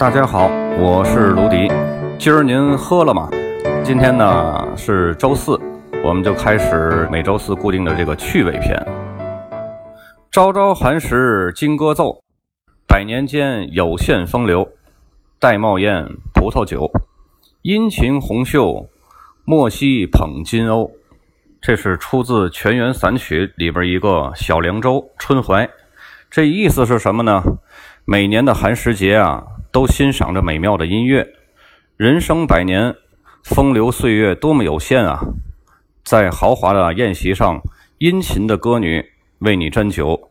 大家好，我是卢迪。今儿您喝了吗？今天呢是周四，我们就开始每周四固定的这个趣味篇。朝朝寒食金戈奏，百年间有限风流。玳瑁宴葡萄酒，殷勤红袖，莫惜捧金瓯。这是出自《泉源散曲》里边一个《小凉州·春怀》。这意思是什么呢？每年的寒食节啊。都欣赏着美妙的音乐，人生百年，风流岁月多么有限啊！在豪华的宴席上，殷勤的歌女为你斟酒，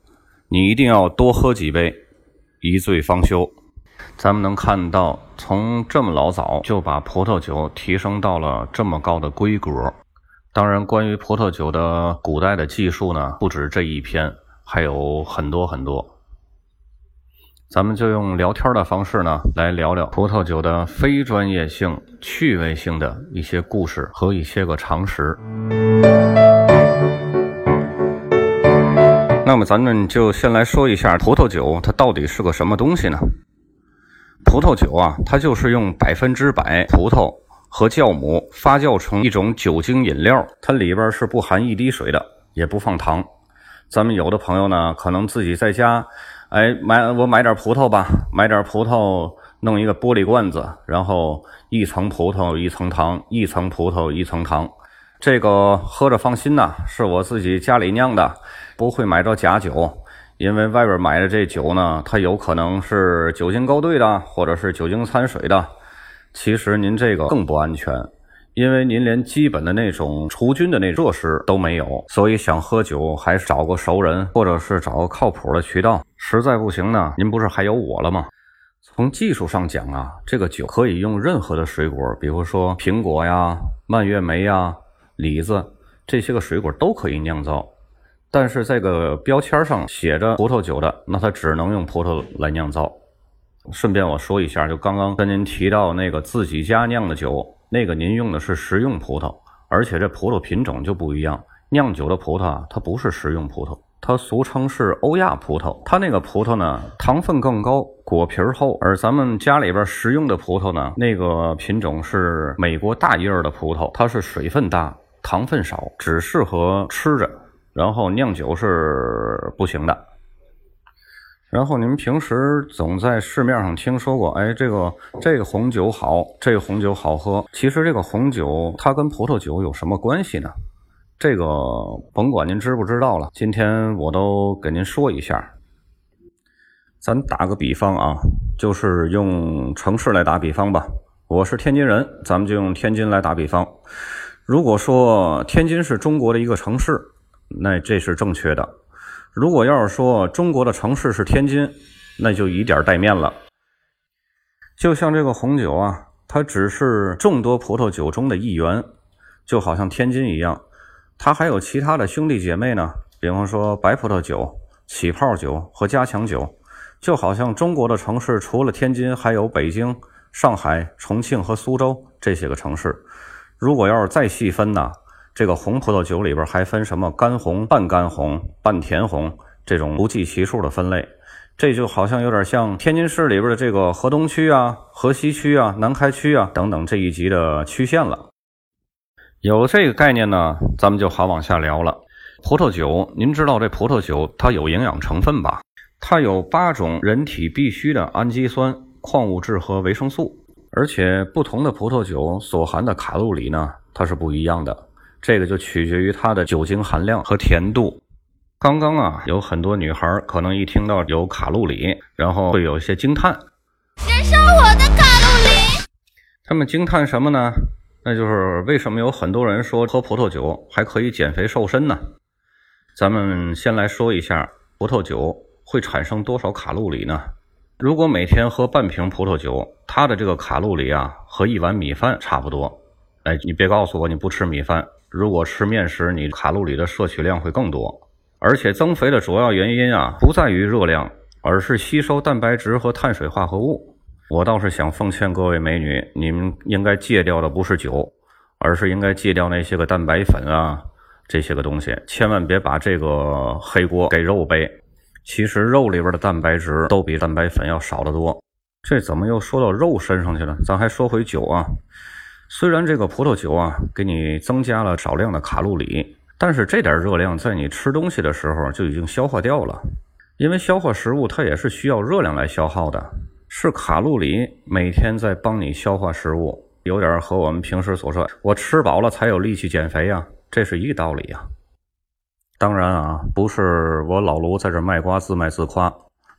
你一定要多喝几杯，一醉方休。咱们能看到，从这么老早就把葡萄酒提升到了这么高的规格。当然，关于葡萄酒的古代的技术呢，不止这一篇，还有很多很多。咱们就用聊天的方式呢，来聊聊葡萄酒的非专业性、趣味性的一些故事和一些个常识。那么，咱们就先来说一下葡萄酒，它到底是个什么东西呢？葡萄酒啊，它就是用百分之百葡萄和酵母发酵成一种酒精饮料，它里边是不含一滴水的，也不放糖。咱们有的朋友呢，可能自己在家。哎，买我买点葡萄吧，买点葡萄，弄一个玻璃罐子，然后一层葡萄一层糖，一层葡萄一层糖，这个喝着放心呐，是我自己家里酿的，不会买着假酒，因为外边买的这酒呢，它有可能是酒精勾兑的，或者是酒精掺水的，其实您这个更不安全。因为您连基本的那种除菌的那设施都没有，所以想喝酒还是找个熟人，或者是找个靠谱的渠道。实在不行呢，您不是还有我了吗？从技术上讲啊，这个酒可以用任何的水果，比如说苹果呀、蔓越莓呀、李子这些个水果都可以酿造。但是这个标签上写着葡萄酒的，那它只能用葡萄来酿造。顺便我说一下，就刚刚跟您提到那个自己家酿的酒。那个您用的是食用葡萄，而且这葡萄品种就不一样。酿酒的葡萄它不是食用葡萄，它俗称是欧亚葡萄。它那个葡萄呢，糖分更高，果皮儿厚。而咱们家里边食用的葡萄呢，那个品种是美国大叶儿的葡萄，它是水分大，糖分少，只适合吃着，然后酿酒是不行的。然后你们平时总在市面上听说过，哎，这个这个红酒好，这个红酒好喝。其实这个红酒它跟葡萄酒有什么关系呢？这个甭管您知不知道了，今天我都给您说一下。咱打个比方啊，就是用城市来打比方吧。我是天津人，咱们就用天津来打比方。如果说天津是中国的一个城市，那这是正确的。如果要是说中国的城市是天津，那就以点带面了。就像这个红酒啊，它只是众多葡萄酒中的一员，就好像天津一样，它还有其他的兄弟姐妹呢。比方说白葡萄酒、起泡酒和加强酒，就好像中国的城市除了天津，还有北京、上海、重庆和苏州这些个城市。如果要是再细分呢？这个红葡萄酒里边还分什么干红、半干红、半甜红这种不计其数的分类，这就好像有点像天津市里边的这个河东区啊、河西区啊、南开区啊等等这一级的区县了。有这个概念呢，咱们就好往下聊了。葡萄酒，您知道这葡萄酒它有营养成分吧？它有八种人体必需的氨基酸、矿物质和维生素，而且不同的葡萄酒所含的卡路里呢，它是不一样的。这个就取决于它的酒精含量和甜度。刚刚啊，有很多女孩可能一听到有卡路里，然后会有一些惊叹：“燃烧我的卡路里！”他们惊叹什么呢？那就是为什么有很多人说喝葡萄酒还可以减肥瘦身呢？咱们先来说一下，葡萄酒会产生多少卡路里呢？如果每天喝半瓶葡萄酒，它的这个卡路里啊，和一碗米饭差不多。哎，你别告诉我你不吃米饭。如果吃面食，你卡路里的摄取量会更多。而且增肥的主要原因啊，不在于热量，而是吸收蛋白质和碳水化合物。我倒是想奉劝各位美女，你们应该戒掉的不是酒，而是应该戒掉那些个蛋白粉啊，这些个东西。千万别把这个黑锅给肉背。其实肉里边的蛋白质都比蛋白粉要少得多。这怎么又说到肉身上去了？咱还说回酒啊。虽然这个葡萄酒啊给你增加了少量的卡路里，但是这点热量在你吃东西的时候就已经消化掉了。因为消化食物它也是需要热量来消耗的，是卡路里每天在帮你消化食物，有点和我们平时所说“我吃饱了才有力气减肥”呀，这是一个道理呀。当然啊，不是我老卢在这卖瓜自卖自夸。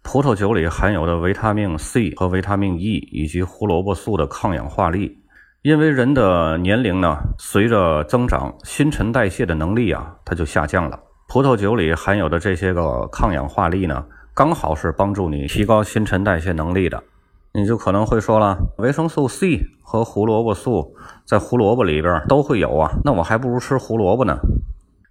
葡萄酒里含有的维他命 C 和维他命 E 以及胡萝卜素的抗氧化力，因为人的年龄呢随着增长，新陈代谢的能力啊它就下降了。葡萄酒里含有的这些个抗氧化力呢，刚好是帮助你提高新陈代谢能力的。你就可能会说了，维生素 C 和胡萝卜素在胡萝卜里边都会有啊，那我还不如吃胡萝卜呢。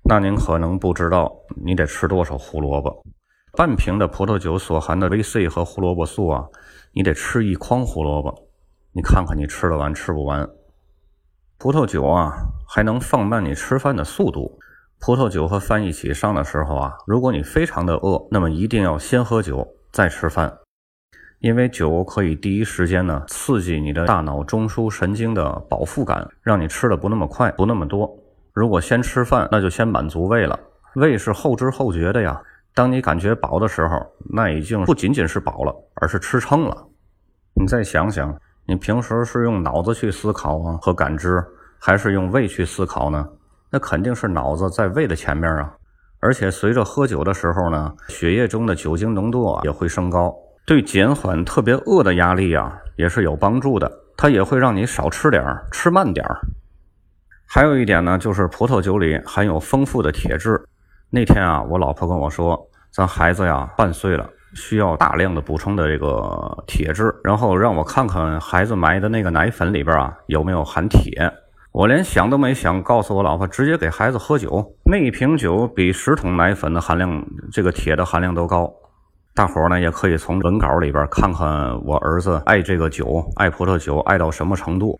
那您可能不知道，你得吃多少胡萝卜。半瓶的葡萄酒所含的维 C 和胡萝卜素啊，你得吃一筐胡萝卜，你看看你吃得完吃不完。葡萄酒啊，还能放慢你吃饭的速度。葡萄酒和饭一起上的时候啊，如果你非常的饿，那么一定要先喝酒再吃饭，因为酒可以第一时间呢刺激你的大脑中枢神经的饱腹感，让你吃的不那么快，不那么多。如果先吃饭，那就先满足胃了，胃是后知后觉的呀。当你感觉饱的时候，那已经不仅仅是饱了，而是吃撑了。你再想想，你平时是用脑子去思考啊和感知，还是用胃去思考呢？那肯定是脑子在胃的前面啊。而且随着喝酒的时候呢，血液中的酒精浓度啊也会升高，对减缓特别饿的压力啊也是有帮助的。它也会让你少吃点儿，吃慢点儿。还有一点呢，就是葡萄酒里含有丰富的铁质。那天啊，我老婆跟我说。咱孩子呀，半岁了，需要大量的补充的这个铁质，然后让我看看孩子买的那个奶粉里边啊有没有含铁。我连想都没想，告诉我老婆，直接给孩子喝酒。那一瓶酒比十桶奶粉的含量，这个铁的含量都高。大伙儿呢也可以从文稿里边看看我儿子爱这个酒，爱葡萄酒爱到什么程度。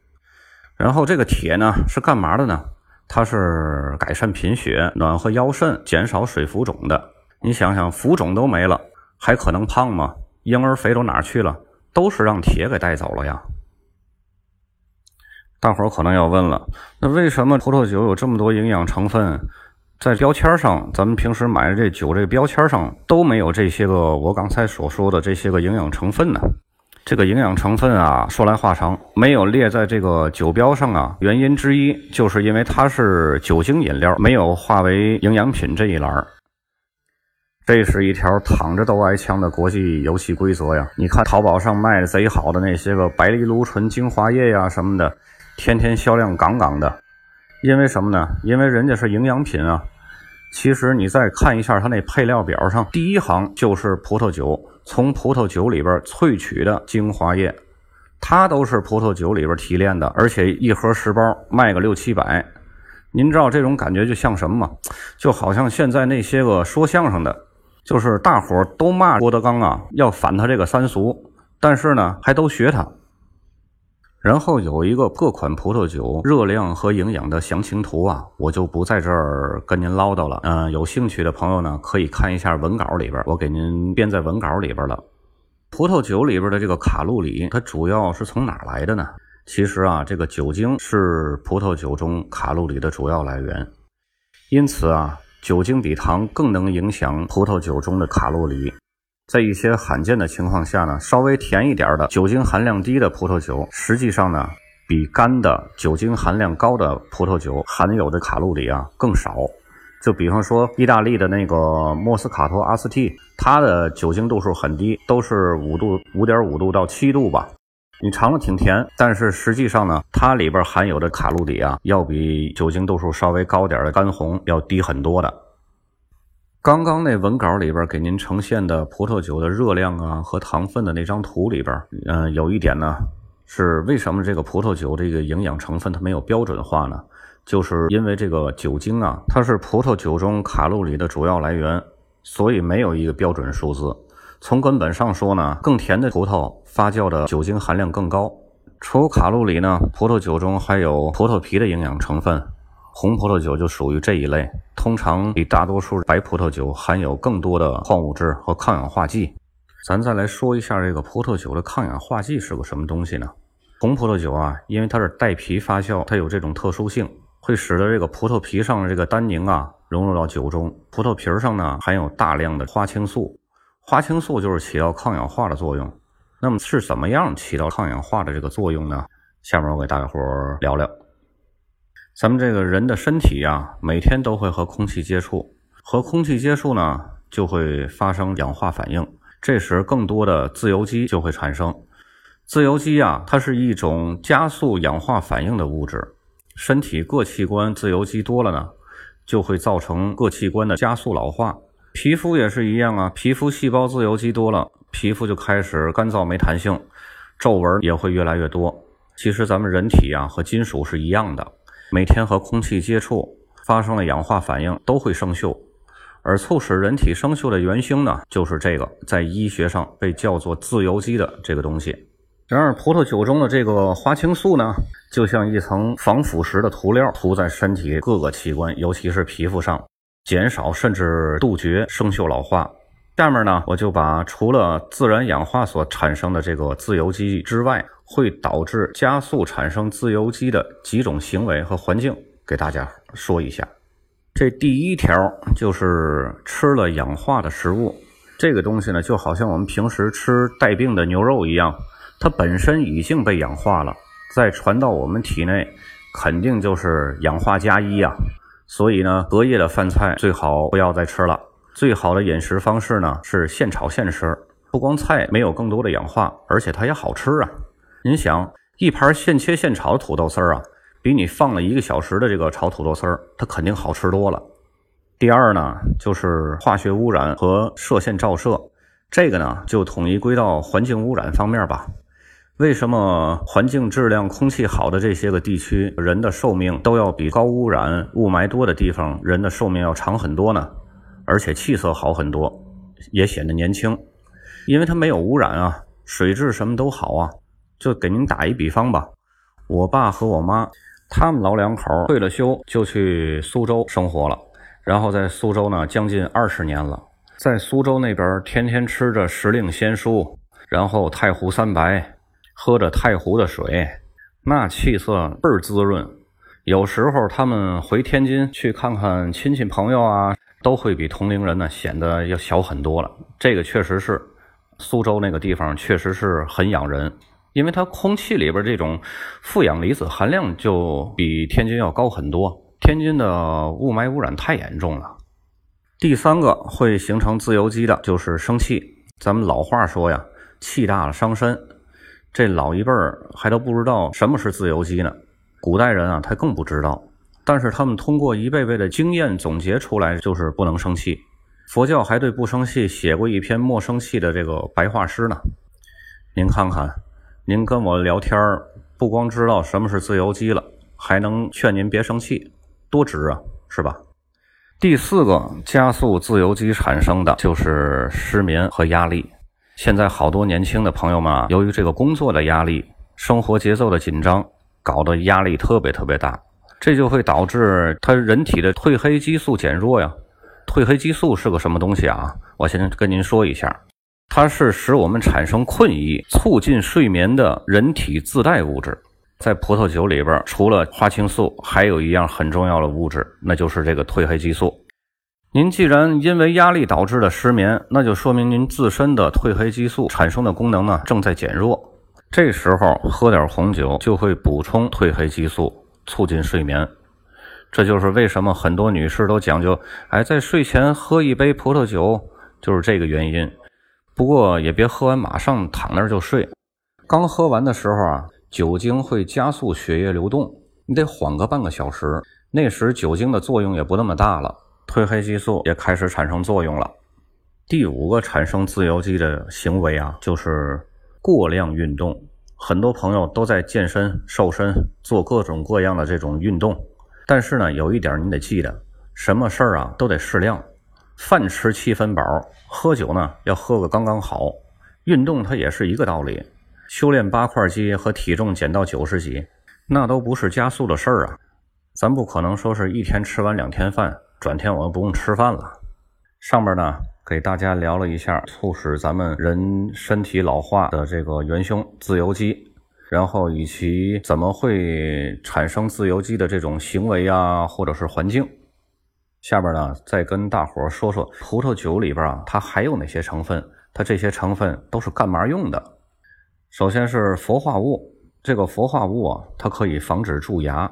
然后这个铁呢是干嘛的呢？它是改善贫血、暖和腰肾、减少水浮肿的。你想想，浮肿都没了，还可能胖吗？婴儿肥都哪去了？都是让铁给带走了呀。大伙儿可能要问了，那为什么葡萄酒有这么多营养成分，在标签上，咱们平时买的这酒这个标签上都没有这些个我刚才所说的这些个营养成分呢？这个营养成分啊，说来话长，没有列在这个酒标上啊，原因之一就是因为它是酒精饮料，没有划为营养品这一栏儿。这是一条躺着都挨枪的国际游戏规则呀！你看淘宝上卖的贼好的那些个白藜芦醇精华液呀什么的，天天销量杠杠的。因为什么呢？因为人家是营养品啊。其实你再看一下它那配料表上，第一行就是葡萄酒，从葡萄酒里边萃取的精华液，它都是葡萄酒里边提炼的，而且一盒十包卖个六七百。您知道这种感觉就像什么吗？就好像现在那些个说相声的。就是大伙都骂郭德纲啊，要反他这个三俗，但是呢，还都学他。然后有一个各款葡萄酒热量和营养的详情图啊，我就不在这儿跟您唠叨了。嗯，有兴趣的朋友呢，可以看一下文稿里边，我给您编在文稿里边了。葡萄酒里边的这个卡路里，它主要是从哪来的呢？其实啊，这个酒精是葡萄酒中卡路里的主要来源，因此啊。酒精比糖更能影响葡萄酒中的卡路里。在一些罕见的情况下呢，稍微甜一点的、酒精含量低的葡萄酒，实际上呢，比干的、酒精含量高的葡萄酒含有的卡路里啊更少。就比方说，意大利的那个莫斯卡托阿斯蒂，它的酒精度数很低，都是五度、五点五度到七度吧。你尝了挺甜，但是实际上呢，它里边含有的卡路里啊，要比酒精度数稍微高点的干红要低很多的。刚刚那文稿里边给您呈现的葡萄酒的热量啊和糖分的那张图里边，嗯，有一点呢，是为什么这个葡萄酒这个营养成分它没有标准化呢？就是因为这个酒精啊，它是葡萄酒中卡路里的主要来源，所以没有一个标准数字。从根本上说呢，更甜的葡萄发酵的酒精含量更高。除卡路里呢，葡萄酒中还有葡萄皮的营养成分，红葡萄酒就属于这一类，通常比大多数白葡萄酒含有更多的矿物质和抗氧化剂。咱再来说一下这个葡萄酒的抗氧化剂是个什么东西呢？红葡萄酒啊，因为它是带皮发酵，它有这种特殊性，会使得这个葡萄皮上的这个单宁啊融入到酒中。葡萄皮上呢含有大量的花青素，花青素就是起到抗氧化的作用。那么是怎么样起到抗氧化的这个作用呢？下面我给大家伙聊聊。咱们这个人的身体呀，每天都会和空气接触，和空气接触呢，就会发生氧化反应。这时，更多的自由基就会产生。自由基啊，它是一种加速氧化反应的物质。身体各器官自由基多了呢，就会造成各器官的加速老化。皮肤也是一样啊，皮肤细胞自由基多了。皮肤就开始干燥没弹性，皱纹也会越来越多。其实咱们人体啊和金属是一样的，每天和空气接触发生了氧化反应都会生锈，而促使人体生锈的元凶呢就是这个，在医学上被叫做自由基的这个东西。然而葡萄酒中的这个花青素呢，就像一层防腐蚀的涂料，涂在身体各个器官，尤其是皮肤上，减少甚至杜绝生锈老化。下面呢，我就把除了自然氧化所产生的这个自由基之外，会导致加速产生自由基的几种行为和环境给大家说一下。这第一条就是吃了氧化的食物，这个东西呢，就好像我们平时吃带病的牛肉一样，它本身已经被氧化了，再传到我们体内，肯定就是氧化加一呀。所以呢，隔夜的饭菜最好不要再吃了。最好的饮食方式呢是现炒现吃，不光菜没有更多的氧化，而且它也好吃啊。您想，一盘现切现炒的土豆丝儿啊，比你放了一个小时的这个炒土豆丝儿，它肯定好吃多了。第二呢，就是化学污染和射线照射，这个呢就统一归到环境污染方面吧。为什么环境质量、空气好的这些个地区，人的寿命都要比高污染、雾霾多的地方人的寿命要长很多呢？而且气色好很多，也显得年轻，因为它没有污染啊，水质什么都好啊。就给您打一比方吧，我爸和我妈，他们老两口退了休就去苏州生活了，然后在苏州呢将近二十年了，在苏州那边天天吃着时令鲜蔬，然后太湖三白，喝着太湖的水，那气色倍儿滋润。有时候他们回天津去看看亲戚朋友啊。都会比同龄人呢显得要小很多了。这个确实是，苏州那个地方确实是很养人，因为它空气里边这种负氧离子含量就比天津要高很多。天津的雾霾污染太严重了。第三个会形成自由基的就是生气。咱们老话说呀，气大了伤身。这老一辈儿还都不知道什么是自由基呢，古代人啊他更不知道。但是他们通过一辈辈的经验总结出来，就是不能生气。佛教还对不生气写过一篇莫生气的这个白话诗呢。您看看，您跟我聊天儿不光知道什么是自由基了，还能劝您别生气，多值啊，是吧？第四个加速自由基产生的就是失眠和压力。现在好多年轻的朋友们啊，由于这个工作的压力、生活节奏的紧张，搞得压力特别特别大。这就会导致他人体的褪黑激素减弱呀。褪黑激素是个什么东西啊？我先跟您说一下，它是使我们产生困意、促进睡眠的人体自带物质。在葡萄酒里边，除了花青素，还有一样很重要的物质，那就是这个褪黑激素。您既然因为压力导致的失眠，那就说明您自身的褪黑激素产生的功能呢正在减弱。这时候喝点红酒就会补充褪黑激素。促进睡眠，这就是为什么很多女士都讲究，哎，在睡前喝一杯葡萄酒，就是这个原因。不过也别喝完马上躺那儿就睡，刚喝完的时候啊，酒精会加速血液流动，你得缓个半个小时，那时酒精的作用也不那么大了，褪黑激素也开始产生作用了。第五个产生自由基的行为啊，就是过量运动。很多朋友都在健身、瘦身，做各种各样的这种运动。但是呢，有一点你得记得，什么事儿啊都得适量。饭吃七分饱，喝酒呢要喝个刚刚好。运动它也是一个道理。修炼八块肌和体重减到九十几，那都不是加速的事儿啊。咱不可能说是一天吃完两天饭，转天我们不用吃饭了。上面呢给大家聊了一下促使咱们人身体老化的这个元凶——自由基，然后以及怎么会产生自由基的这种行为啊，或者是环境。下边呢，再跟大伙说说葡萄酒里边啊，它还有哪些成分？它这些成分都是干嘛用的？首先是氟化物，这个氟化物啊，它可以防止蛀牙；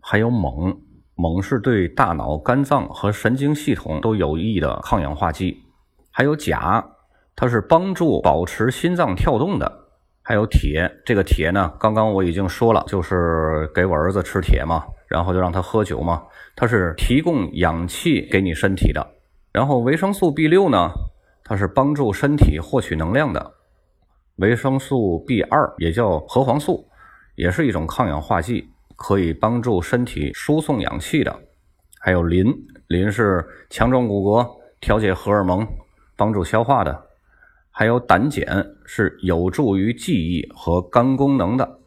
还有锰。锰是对大脑、肝脏和神经系统都有益的抗氧化剂，还有钾，它是帮助保持心脏跳动的。还有铁，这个铁呢，刚刚我已经说了，就是给我儿子吃铁嘛，然后就让他喝酒嘛，它是提供氧气给你身体的。然后维生素 B 六呢，它是帮助身体获取能量的。维生素 B 二也叫核黄素，也是一种抗氧化剂。可以帮助身体输送氧气的，还有磷，磷是强壮骨骼、调节荷尔蒙、帮助消化的，还有胆碱是有助于记忆和肝功能的。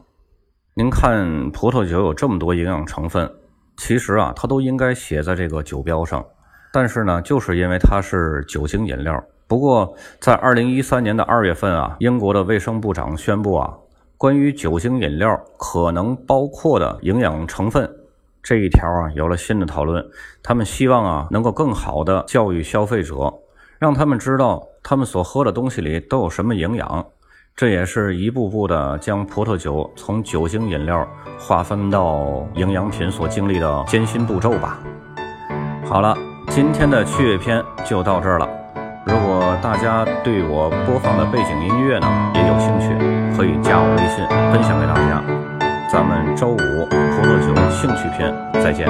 您看葡萄酒有这么多营养成分，其实啊，它都应该写在这个酒标上，但是呢，就是因为它是酒精饮料。不过在二零一三年的二月份啊，英国的卫生部长宣布啊。关于酒精饮料可能包括的营养成分这一条啊，有了新的讨论。他们希望啊，能够更好的教育消费者，让他们知道他们所喝的东西里都有什么营养。这也是一步步的将葡萄酒从酒精饮料划分到营养品所经历的艰辛步骤吧。好了，今天的趣味篇就到这儿了。如果大家对我播放的背景音乐呢也有兴趣，可以加我微信分享给大家。咱们周五葡萄酒兴趣篇再见。